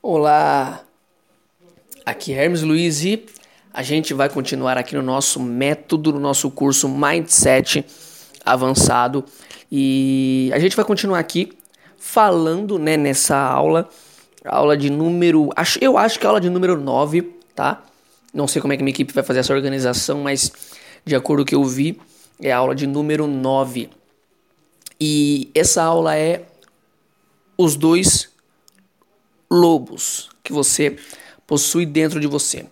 Olá, aqui é Hermes Luiz e a gente vai continuar aqui no nosso método, no nosso curso Mindset Avançado e a gente vai continuar aqui falando né, nessa aula, aula de número, eu acho que é aula de número 9, tá? Não sei como é que minha equipe vai fazer essa organização, mas de acordo com o que eu vi, é a aula de número 9. E essa aula é os dois lobos que você possui dentro de você.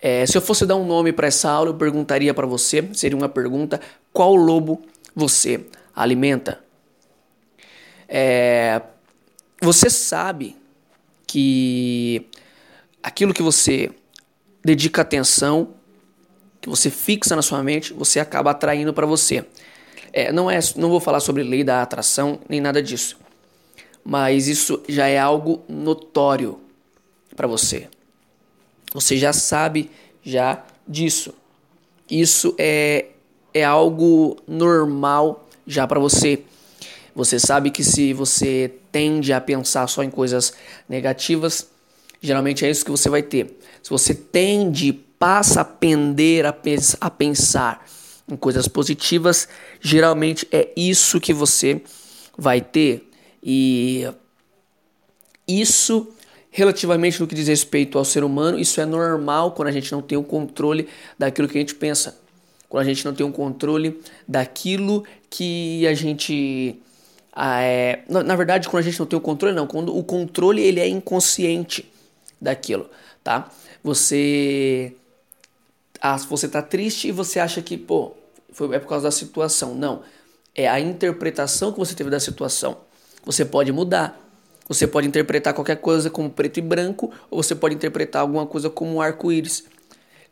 É, se eu fosse dar um nome para essa aula, eu perguntaria para você, seria uma pergunta, qual lobo você alimenta? É, você sabe que aquilo que você dedica atenção, que você fixa na sua mente, você acaba atraindo para você. É, não é, não vou falar sobre lei da atração nem nada disso mas isso já é algo notório para você. Você já sabe já disso. Isso é, é algo normal já para você. Você sabe que se você tende a pensar só em coisas negativas, geralmente é isso que você vai ter. Se você tende, passa a pender a, a pensar em coisas positivas, geralmente é isso que você vai ter. E isso, relativamente no que diz respeito ao ser humano, isso é normal quando a gente não tem o controle daquilo que a gente pensa. Quando a gente não tem o controle daquilo que a gente. Ah, é, na, na verdade, quando a gente não tem o controle, não. Quando o controle ele é inconsciente daquilo, tá? Você. Ah, você tá triste e você acha que, pô, foi, é por causa da situação. Não. É a interpretação que você teve da situação. Você pode mudar. Você pode interpretar qualquer coisa como preto e branco, ou você pode interpretar alguma coisa como um arco-íris.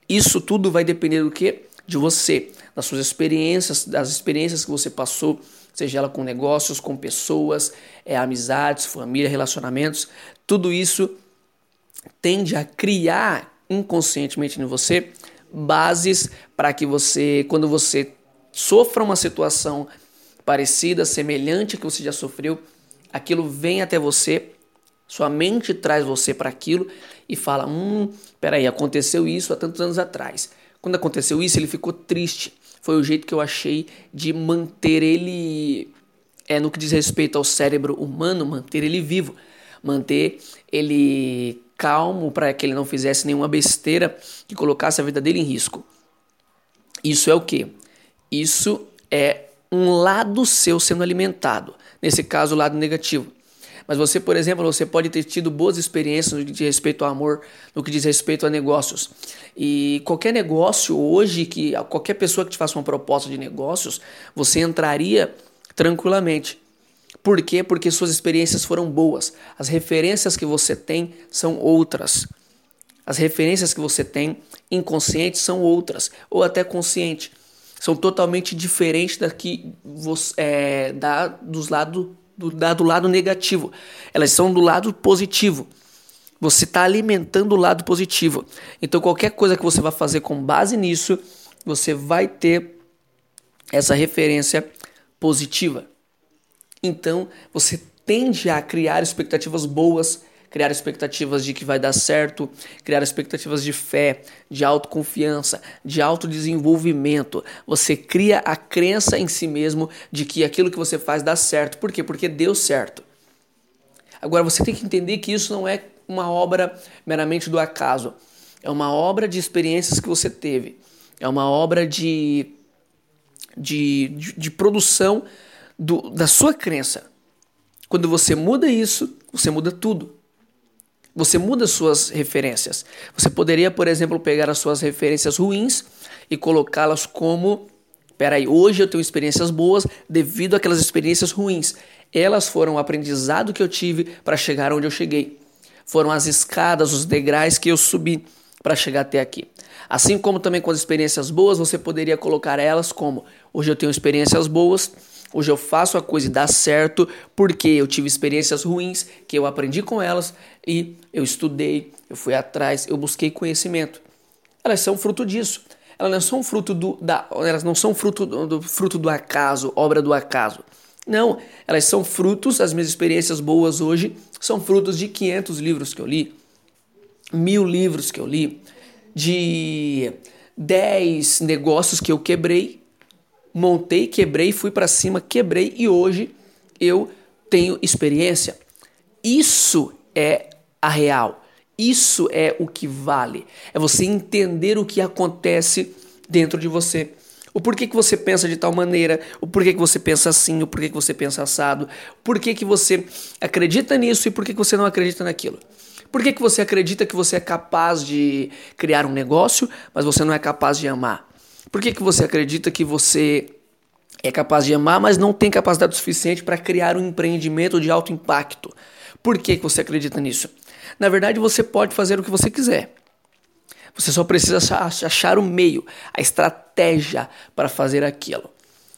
Isso tudo vai depender do que? De você, das suas experiências, das experiências que você passou, seja ela com negócios, com pessoas, é, amizades, família, relacionamentos. Tudo isso tende a criar inconscientemente em você bases para que você, quando você sofra uma situação parecida, semelhante que você já sofreu, aquilo vem até você, sua mente traz você para aquilo e fala: Hum, peraí, aconteceu isso há tantos anos atrás. Quando aconteceu isso, ele ficou triste. Foi o jeito que eu achei de manter ele, é, no que diz respeito ao cérebro humano, manter ele vivo, manter ele calmo para que ele não fizesse nenhuma besteira que colocasse a vida dele em risco. Isso é o que? Isso é um lado seu sendo alimentado nesse caso o lado negativo. Mas você, por exemplo, você pode ter tido boas experiências no que diz respeito ao amor, no que diz respeito a negócios. E qualquer negócio hoje, que qualquer pessoa que te faça uma proposta de negócios, você entraria tranquilamente. Por quê? Porque suas experiências foram boas. As referências que você tem são outras. As referências que você tem inconscientes são outras, ou até consciente são totalmente diferentes da que é, da, dos lado, do, da, do lado negativo. Elas são do lado positivo. Você está alimentando o lado positivo. Então, qualquer coisa que você vai fazer com base nisso, você vai ter essa referência positiva. Então, você tende a criar expectativas boas criar expectativas de que vai dar certo, criar expectativas de fé, de autoconfiança, de autodesenvolvimento. Você cria a crença em si mesmo de que aquilo que você faz dá certo. Por quê? Porque deu certo. Agora você tem que entender que isso não é uma obra meramente do acaso. É uma obra de experiências que você teve. É uma obra de, de, de, de produção do, da sua crença. Quando você muda isso, você muda tudo. Você muda suas referências. Você poderia, por exemplo, pegar as suas referências ruins e colocá-las como: peraí, hoje eu tenho experiências boas devido àquelas experiências ruins. Elas foram o aprendizado que eu tive para chegar onde eu cheguei. Foram as escadas, os degraus que eu subi para chegar até aqui. Assim como também com as experiências boas, você poderia colocar elas como: hoje eu tenho experiências boas Hoje eu faço a coisa e dá certo porque eu tive experiências ruins que eu aprendi com elas e eu estudei, eu fui atrás, eu busquei conhecimento. Elas são fruto disso. Elas não são fruto do, da, elas não são fruto do, fruto do acaso, obra do acaso. Não, elas são frutos, as minhas experiências boas hoje são frutos de 500 livros que eu li, mil livros que eu li, de 10 negócios que eu quebrei, montei, quebrei, fui para cima, quebrei e hoje eu tenho experiência. Isso é a real. Isso é o que vale. É você entender o que acontece dentro de você. O porquê que você pensa de tal maneira, o porquê que você pensa assim, o porquê que você pensa assado, o porquê que você acredita nisso e porquê que você não acredita naquilo. Por que, que você acredita que você é capaz de criar um negócio, mas você não é capaz de amar? Por que, que você acredita que você é capaz de amar, mas não tem capacidade suficiente para criar um empreendimento de alto impacto? Por que, que você acredita nisso? Na verdade, você pode fazer o que você quiser. Você só precisa achar o meio, a estratégia para fazer aquilo.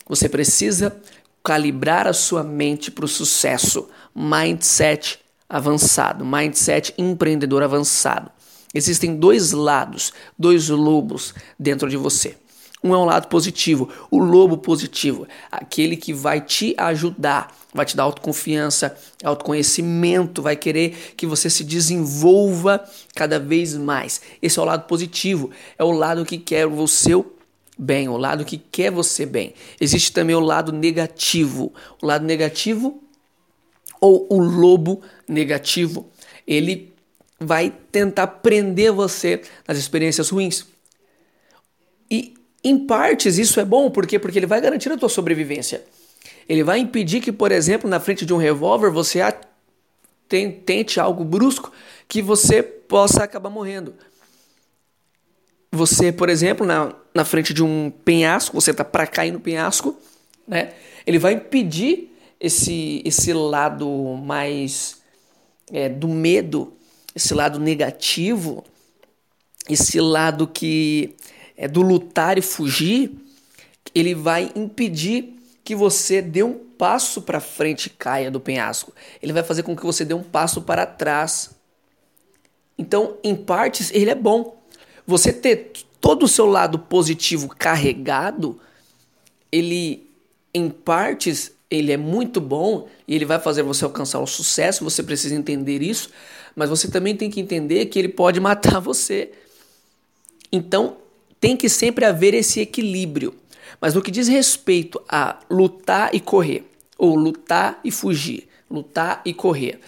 Você precisa calibrar a sua mente para o sucesso, mindset avançado, mindset empreendedor avançado. Existem dois lados, dois lobos dentro de você. Um é um lado positivo, o lobo positivo, aquele que vai te ajudar, vai te dar autoconfiança, autoconhecimento, vai querer que você se desenvolva cada vez mais. Esse é o lado positivo, é o lado que quer o seu bem, o lado que quer você bem. Existe também o lado negativo. O lado negativo ou o lobo negativo, ele vai tentar prender você nas experiências ruins. E em partes isso é bom, por quê? Porque ele vai garantir a tua sobrevivência. Ele vai impedir que, por exemplo, na frente de um revólver você tente algo brusco que você possa acabar morrendo. Você, por exemplo, na, na frente de um penhasco, você está para cair no penhasco, né? Ele vai impedir esse, esse lado mais é, do medo, esse lado negativo, esse lado que é do lutar e fugir, ele vai impedir que você dê um passo para frente e caia do penhasco. Ele vai fazer com que você dê um passo para trás. Então, em partes, ele é bom. Você ter todo o seu lado positivo carregado, ele em partes ele é muito bom e ele vai fazer você alcançar o sucesso, você precisa entender isso, mas você também tem que entender que ele pode matar você. Então, tem que sempre haver esse equilíbrio. Mas no que diz respeito a lutar e correr, ou lutar e fugir, lutar e correr,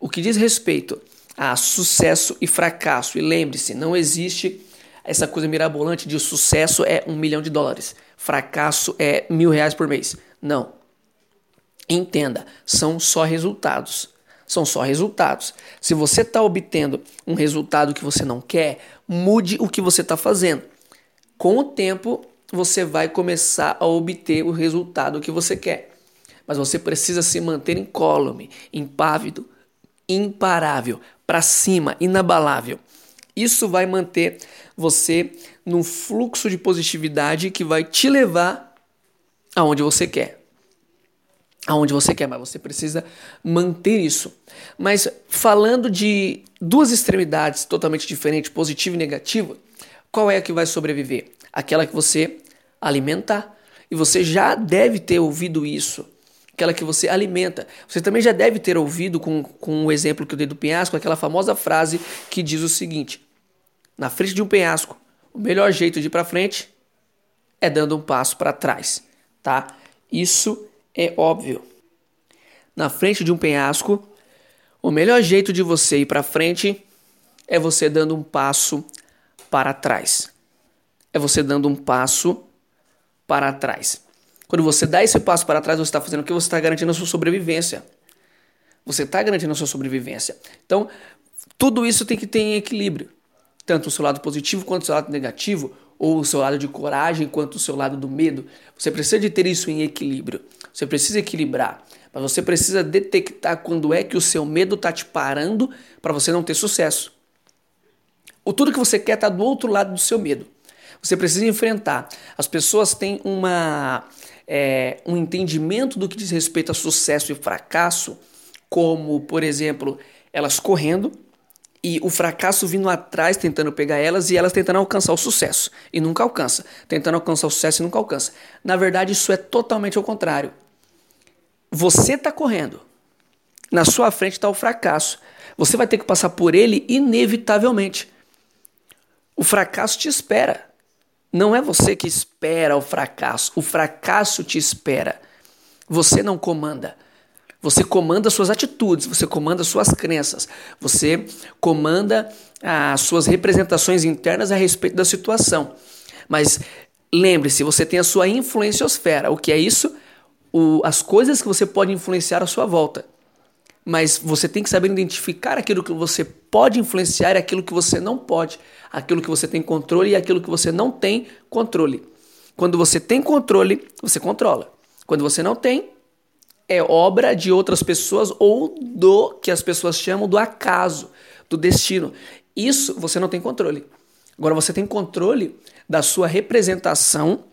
o que diz respeito a sucesso e fracasso, e lembre-se, não existe essa coisa mirabolante de sucesso é um milhão de dólares, fracasso é mil reais por mês. Não. Entenda, são só resultados. São só resultados. Se você está obtendo um resultado que você não quer, mude o que você está fazendo com o tempo você vai começar a obter o resultado que você quer. Mas você precisa se manter incólume, impávido, imparável, para cima, inabalável. Isso vai manter você num fluxo de positividade que vai te levar aonde você quer. Aonde você quer, mas você precisa manter isso. Mas falando de duas extremidades totalmente diferentes, positiva e negativa, qual é a que vai sobreviver? Aquela que você alimentar. E você já deve ter ouvido isso. Aquela que você alimenta. Você também já deve ter ouvido, com, com o exemplo que eu dei do penhasco, aquela famosa frase que diz o seguinte: Na frente de um penhasco, o melhor jeito de ir para frente é dando um passo para trás, tá? Isso é óbvio. Na frente de um penhasco, o melhor jeito de você ir para frente é você dando um passo para trás. É você dando um passo para trás. Quando você dá esse passo para trás, você está fazendo o que? Você está garantindo a sua sobrevivência. Você está garantindo a sua sobrevivência. Então, tudo isso tem que ter em equilíbrio. Tanto o seu lado positivo quanto o seu lado negativo, ou o seu lado de coragem quanto o seu lado do medo. Você precisa de ter isso em equilíbrio. Você precisa equilibrar. Mas você precisa detectar quando é que o seu medo está te parando para você não ter sucesso. O tudo que você quer está do outro lado do seu medo. Você precisa enfrentar. As pessoas têm uma, é, um entendimento do que diz respeito a sucesso e fracasso, como, por exemplo, elas correndo e o fracasso vindo atrás tentando pegar elas e elas tentando alcançar o sucesso e nunca alcança, tentando alcançar o sucesso e nunca alcança. Na verdade, isso é totalmente ao contrário. você está correndo. Na sua frente está o fracasso. Você vai ter que passar por ele inevitavelmente. O fracasso te espera. Não é você que espera o fracasso. O fracasso te espera. Você não comanda. Você comanda suas atitudes, você comanda suas crenças, você comanda as suas representações internas a respeito da situação. Mas lembre-se, você tem a sua influenciosfera. O que é isso? O, as coisas que você pode influenciar à sua volta. Mas você tem que saber identificar aquilo que você pode influenciar e aquilo que você não pode, aquilo que você tem controle e aquilo que você não tem controle. Quando você tem controle, você controla. Quando você não tem, é obra de outras pessoas ou do que as pessoas chamam do acaso, do destino. Isso você não tem controle. Agora você tem controle da sua representação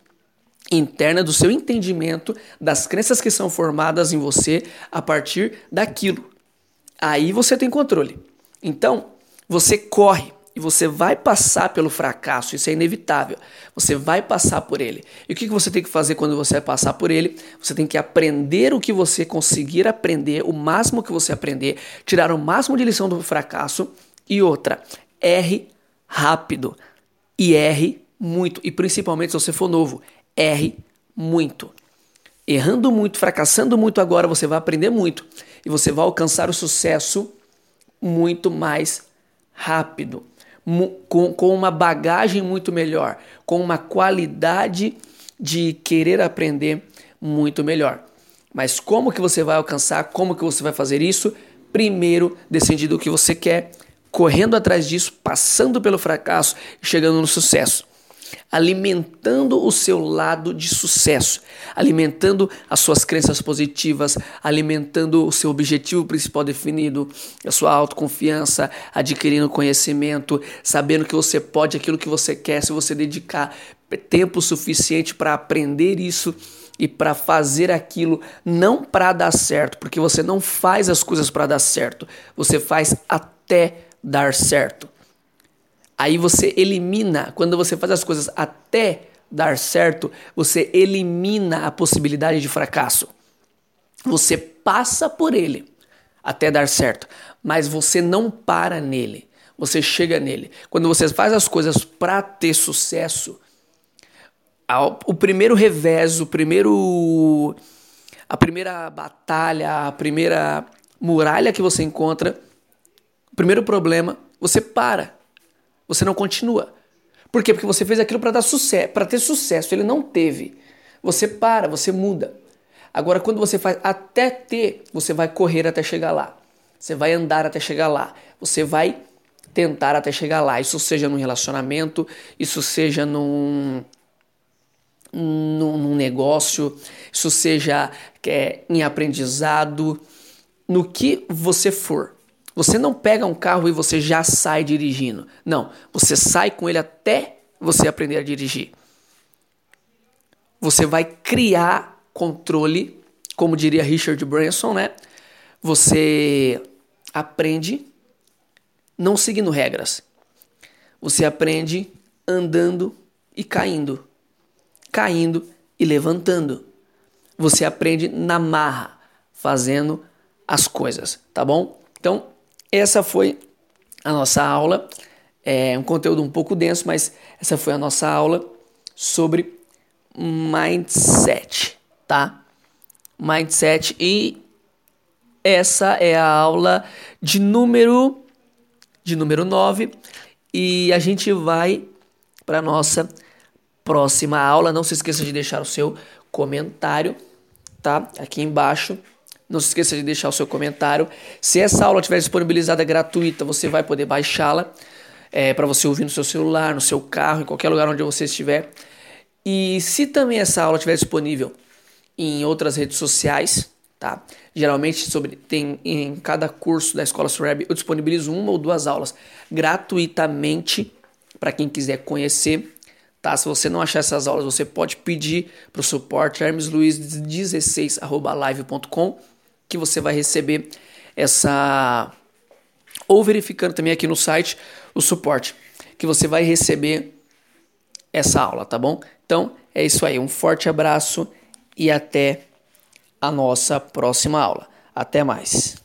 interna, do seu entendimento das crenças que são formadas em você a partir daquilo. Aí você tem controle. Então, você corre e você vai passar pelo fracasso, isso é inevitável. Você vai passar por ele. E o que você tem que fazer quando você passar por ele? Você tem que aprender o que você conseguir aprender, o máximo que você aprender, tirar o máximo de lição do fracasso. E outra, erre rápido e erre muito. E principalmente se você for novo, erre muito. Errando muito, fracassando muito agora, você vai aprender muito. E você vai alcançar o sucesso muito mais rápido com, com uma bagagem muito melhor, com uma qualidade de querer aprender muito melhor. Mas como que você vai alcançar? Como que você vai fazer isso? Primeiro, decidindo o que você quer, correndo atrás disso, passando pelo fracasso e chegando no sucesso alimentando o seu lado de sucesso, alimentando as suas crenças positivas, alimentando o seu objetivo principal definido, a sua autoconfiança, adquirindo conhecimento, sabendo que você pode aquilo que você quer se você dedicar tempo suficiente para aprender isso e para fazer aquilo não para dar certo, porque você não faz as coisas para dar certo, você faz até dar certo. Aí você elimina, quando você faz as coisas até dar certo, você elimina a possibilidade de fracasso. Você passa por ele até dar certo, mas você não para nele. Você chega nele. Quando você faz as coisas para ter sucesso, o primeiro revés, o primeiro a primeira batalha, a primeira muralha que você encontra, o primeiro problema, você para. Você não continua. Por quê? Porque você fez aquilo para dar sucesso, para ter sucesso, ele não teve. Você para, você muda. Agora, quando você faz até ter, você vai correr até chegar lá. Você vai andar até chegar lá. Você vai tentar até chegar lá. Isso seja num relacionamento, isso seja num, num, num negócio, isso seja é, em aprendizado, no que você for. Você não pega um carro e você já sai dirigindo. Não, você sai com ele até você aprender a dirigir. Você vai criar controle, como diria Richard Branson, né? Você aprende não seguindo regras. Você aprende andando e caindo, caindo e levantando. Você aprende na marra, fazendo as coisas, tá bom? Então, essa foi a nossa aula. É um conteúdo um pouco denso, mas essa foi a nossa aula sobre mindset, tá? Mindset e essa é a aula de número de número 9 e a gente vai para nossa próxima aula. Não se esqueça de deixar o seu comentário, tá? Aqui embaixo não se esqueça de deixar o seu comentário. Se essa aula estiver disponibilizada gratuita, você vai poder baixá-la é, para você ouvir no seu celular, no seu carro, em qualquer lugar onde você estiver. E se também essa aula estiver disponível em outras redes sociais, tá? Geralmente sobre, tem em cada curso da Escola Surab eu disponibilizo uma ou duas aulas gratuitamente para quem quiser conhecer. Tá? Se você não achar essas aulas, você pode pedir para o suporte hermesluiz16@live.com que você vai receber essa. Ou verificando também aqui no site o suporte, que você vai receber essa aula, tá bom? Então é isso aí, um forte abraço e até a nossa próxima aula. Até mais.